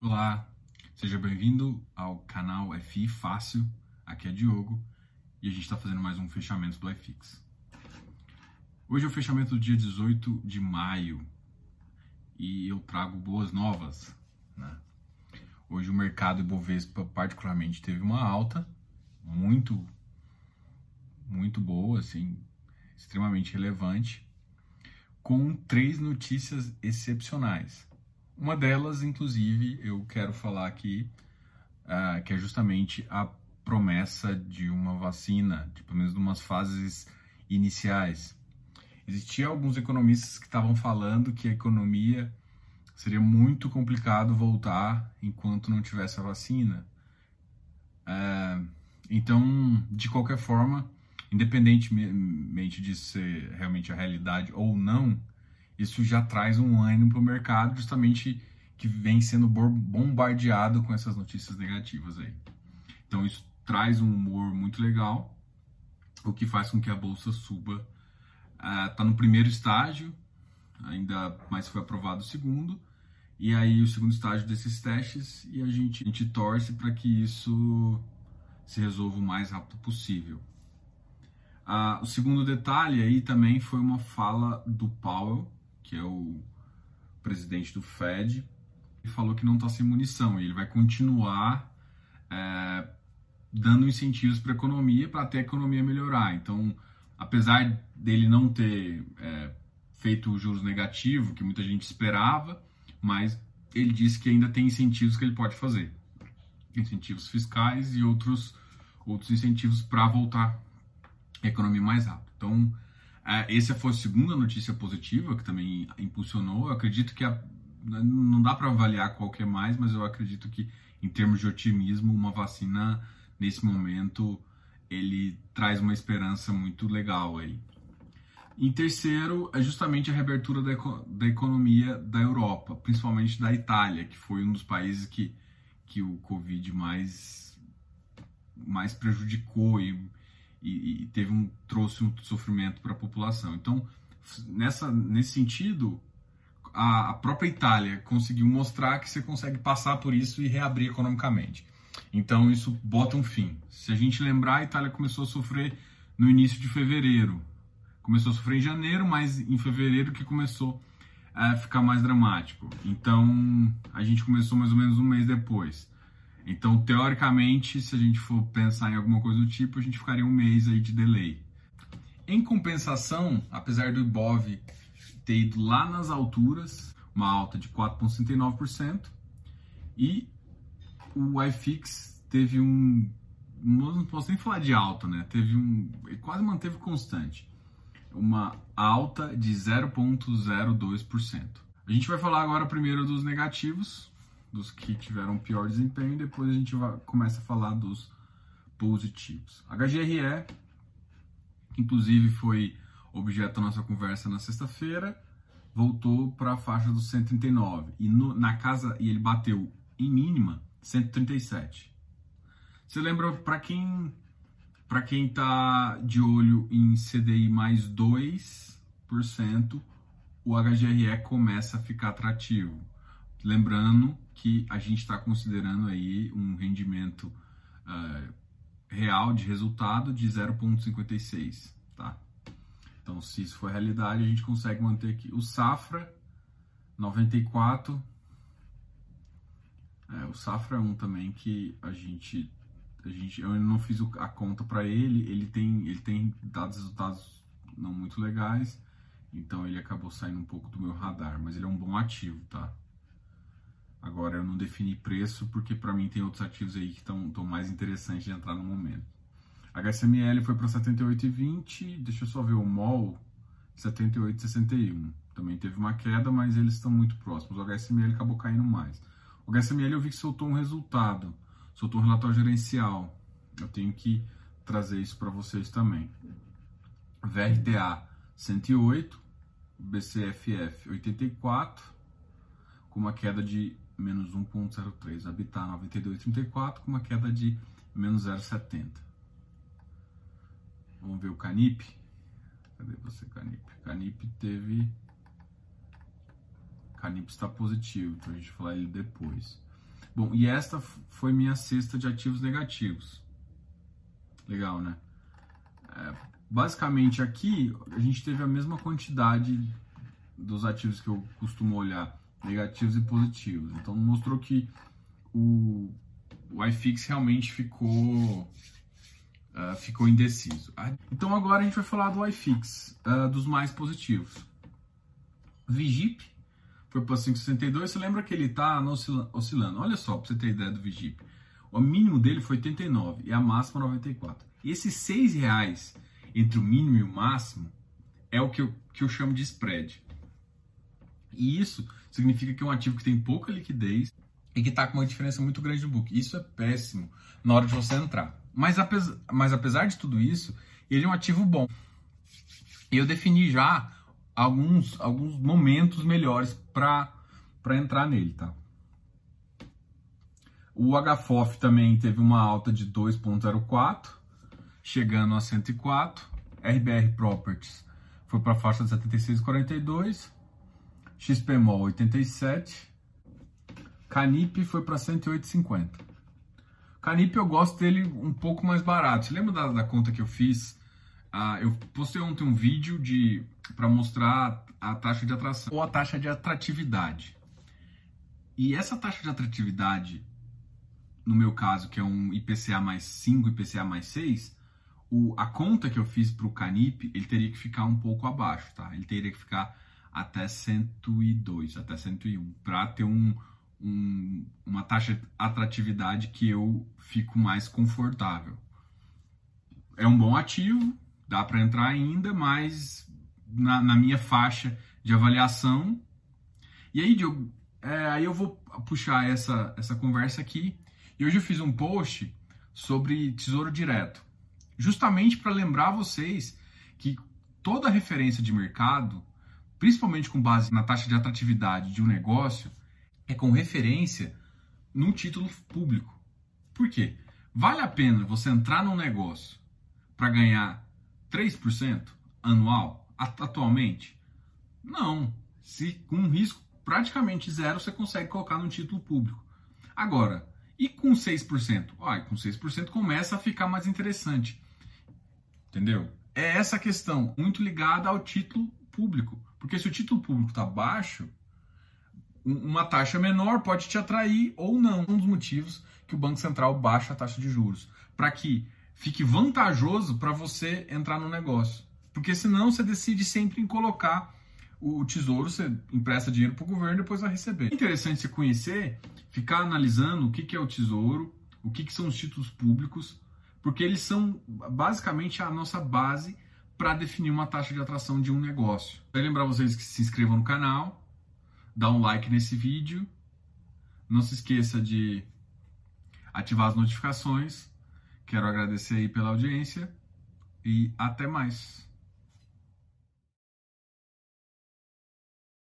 Olá, seja bem-vindo ao canal FI Fácil. Aqui é Diogo e a gente está fazendo mais um fechamento do iFix. Hoje é o fechamento do dia 18 de maio e eu trago boas novas. Né? Hoje o mercado Ibovespa particularmente teve uma alta muito, muito boa, assim, extremamente relevante, com três notícias excepcionais. Uma delas, inclusive, eu quero falar aqui, uh, que é justamente a promessa de uma vacina, de pelo menos de umas fases iniciais. Existiam alguns economistas que estavam falando que a economia seria muito complicado voltar enquanto não tivesse a vacina. Uh, então, de qualquer forma, independentemente de ser realmente a realidade ou não, isso já traz um ânimo para o mercado, justamente que vem sendo bombardeado com essas notícias negativas aí. Então isso traz um humor muito legal, o que faz com que a bolsa suba. Está uh, no primeiro estágio, ainda mais foi aprovado o segundo, e aí o segundo estágio desses testes, e a gente, a gente torce para que isso se resolva o mais rápido possível. Uh, o segundo detalhe aí também foi uma fala do Powell, que é o presidente do Fed, e falou que não está sem munição. E ele vai continuar é, dando incentivos para a economia, para até a economia melhorar. Então, apesar dele não ter é, feito juros negativo, que muita gente esperava, mas ele disse que ainda tem incentivos que ele pode fazer. Incentivos fiscais e outros, outros incentivos para voltar a economia mais rápido. Então, essa foi a segunda notícia positiva que também impulsionou. Eu acredito que a, não dá para avaliar qual é mais, mas eu acredito que em termos de otimismo, uma vacina nesse momento ele traz uma esperança muito legal aí. Em terceiro, é justamente a reabertura da, da economia da Europa, principalmente da Itália, que foi um dos países que, que o Covid mais, mais prejudicou e e, e teve um trouxe um sofrimento para a população. Então, nessa nesse sentido, a, a, própria Itália conseguiu mostrar que você consegue passar por isso e reabrir economicamente. Então, isso bota um fim. Se a gente lembrar, a Itália começou a sofrer no início de fevereiro. Começou a sofrer em janeiro, mas em fevereiro que começou a ficar mais dramático. Então, a gente começou mais ou menos um mês depois. Então, teoricamente, se a gente for pensar em alguma coisa do tipo, a gente ficaria um mês aí de delay. Em compensação, apesar do Ibov ter ido lá nas alturas, uma alta de 4,69%, e o iFix teve um. Não posso nem falar de alta, né? Teve um. Ele quase manteve constante. Uma alta de 0,02%. A gente vai falar agora primeiro dos negativos, dos que tiveram pior desempenho, e depois a gente vai, começa a falar dos positivos. HGRE, inclusive foi objeto da nossa conversa na sexta-feira, voltou para a faixa dos 139 e no, na casa e ele bateu em mínima 137. Você lembra para quem para quem tá de olho em CDI mais 2%, o HGRE começa a ficar atrativo. Lembrando que a gente está considerando aí um rendimento uh, real de resultado de 0,56, tá? Então, se isso for realidade, a gente consegue manter aqui. O Safra, 94. É, o Safra é um também que a gente, a gente eu não fiz a conta para ele. Ele tem, ele tem dado resultados não muito legais, então ele acabou saindo um pouco do meu radar, mas ele é um bom ativo, tá? Agora eu não defini preço porque para mim tem outros ativos aí que estão mais interessantes de entrar no momento. HSML foi para 78,20, deixa eu só ver o MOL 78,61. Também teve uma queda, mas eles estão muito próximos. O HSML acabou caindo mais. O HSML eu vi que soltou um resultado, soltou um relatório gerencial. Eu tenho que trazer isso para vocês também. VRTA 108, BCFF 84, com uma queda de menos 1,03. Habitat 92,34 com uma queda de menos 0,70. Vamos ver o Canip. Cadê você, Canip? Canip teve. Canip está positivo, então a gente vai falar ele depois. Bom, e esta foi minha cesta de ativos negativos. Legal, né? É, basicamente aqui a gente teve a mesma quantidade dos ativos que eu costumo olhar, negativos e positivos. Então mostrou que o, o iFix realmente ficou uh, ficou indeciso. Então agora a gente vai falar do iFix, uh, dos mais positivos. Vigip foi para 5,62. Você lembra que ele está oscilando? Olha só, para você ter ideia do Vigip. O mínimo dele foi 89 e a máxima 94. E esses 6 reais entre o mínimo e o máximo é o que eu, que eu chamo de spread. E isso significa que é um ativo que tem pouca liquidez e que está com uma diferença muito grande no book. Isso é péssimo na hora de você entrar. Mas apesar, mas apesar de tudo isso, ele é um ativo bom. Eu defini já alguns, alguns momentos melhores para entrar nele, tá? O HFOF também teve uma alta de 2,04, chegando a 104. RBR Properties foi para a faixa de 76,42. XPMOL 87. Canip foi para 108,50. Canip eu gosto dele um pouco mais barato. Você lembra da, da conta que eu fiz? Ah, eu postei ontem um vídeo de para mostrar a taxa de atração ou a taxa de atratividade. E essa taxa de atratividade, no meu caso, que é um IPCA mais 5, IPCA mais 6, o, a conta que eu fiz para o Canip, ele teria que ficar um pouco abaixo, tá? Ele teria que ficar até 102, até 101, para ter um, um, uma taxa de atratividade que eu fico mais confortável. É um bom ativo, dá para entrar ainda, mas na, na, minha faixa de avaliação. E aí, Diogo, é, aí eu vou puxar essa, essa conversa aqui. E hoje eu fiz um post sobre tesouro direto, justamente para lembrar vocês que toda referência de mercado principalmente com base na taxa de atratividade de um negócio, é com referência num título público. Por quê? Vale a pena você entrar num negócio para ganhar 3% anual atualmente? Não. Se com um risco praticamente zero você consegue colocar num título público. Agora, e com 6%? Olha, com 6% começa a ficar mais interessante. Entendeu? É essa questão, muito ligada ao título público. Porque se o título público está baixo, uma taxa menor pode te atrair ou não. Um dos motivos que o Banco Central baixa a taxa de juros. Para que fique vantajoso para você entrar no negócio. Porque senão você decide sempre em colocar o tesouro, você empresta dinheiro para o governo e depois vai receber. É interessante você conhecer, ficar analisando o que, que é o tesouro, o que, que são os títulos públicos, porque eles são basicamente a nossa base para definir uma taxa de atração de um negócio. Quero lembrar vocês que se inscrevam no canal, dá um like nesse vídeo, não se esqueça de ativar as notificações. Quero agradecer aí pela audiência e até mais.